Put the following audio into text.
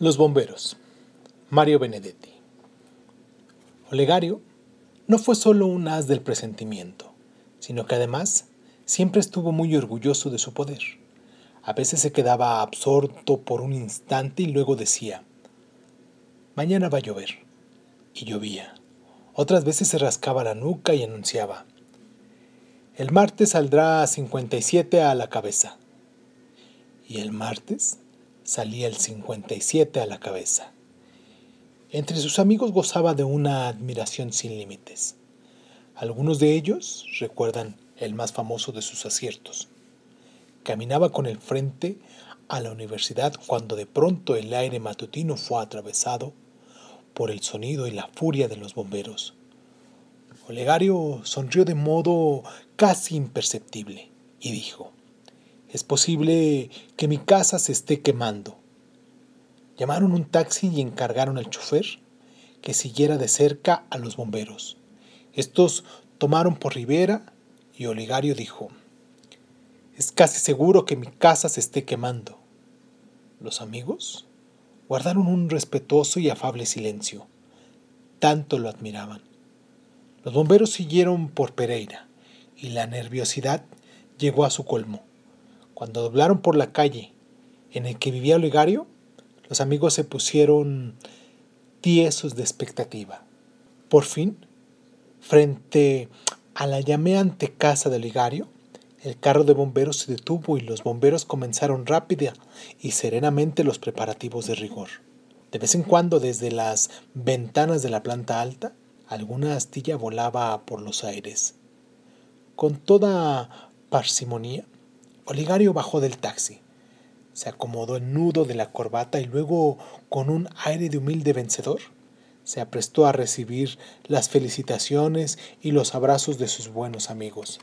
Los bomberos. Mario Benedetti. Olegario no fue solo un as del presentimiento, sino que además siempre estuvo muy orgulloso de su poder. A veces se quedaba absorto por un instante y luego decía, mañana va a llover. Y llovía. Otras veces se rascaba la nuca y anunciaba, el martes saldrá 57 a la cabeza. Y el martes salía el 57 a la cabeza. Entre sus amigos gozaba de una admiración sin límites. Algunos de ellos recuerdan el más famoso de sus aciertos. Caminaba con el frente a la universidad cuando de pronto el aire matutino fue atravesado por el sonido y la furia de los bomberos. Olegario sonrió de modo casi imperceptible y dijo, es posible que mi casa se esté quemando. Llamaron un taxi y encargaron al chofer que siguiera de cerca a los bomberos. Estos tomaron por Rivera y Oligario dijo, es casi seguro que mi casa se esté quemando. Los amigos guardaron un respetuoso y afable silencio. Tanto lo admiraban. Los bomberos siguieron por Pereira y la nerviosidad llegó a su colmo. Cuando doblaron por la calle en el que vivía Olegario, los amigos se pusieron tiesos de expectativa. Por fin, frente a la llameante casa de Olegario, el carro de bomberos se detuvo y los bomberos comenzaron rápida y serenamente los preparativos de rigor. De vez en cuando, desde las ventanas de la planta alta, alguna astilla volaba por los aires. Con toda parsimonia, Oligario bajó del taxi, se acomodó el nudo de la corbata y luego, con un aire de humilde vencedor, se aprestó a recibir las felicitaciones y los abrazos de sus buenos amigos.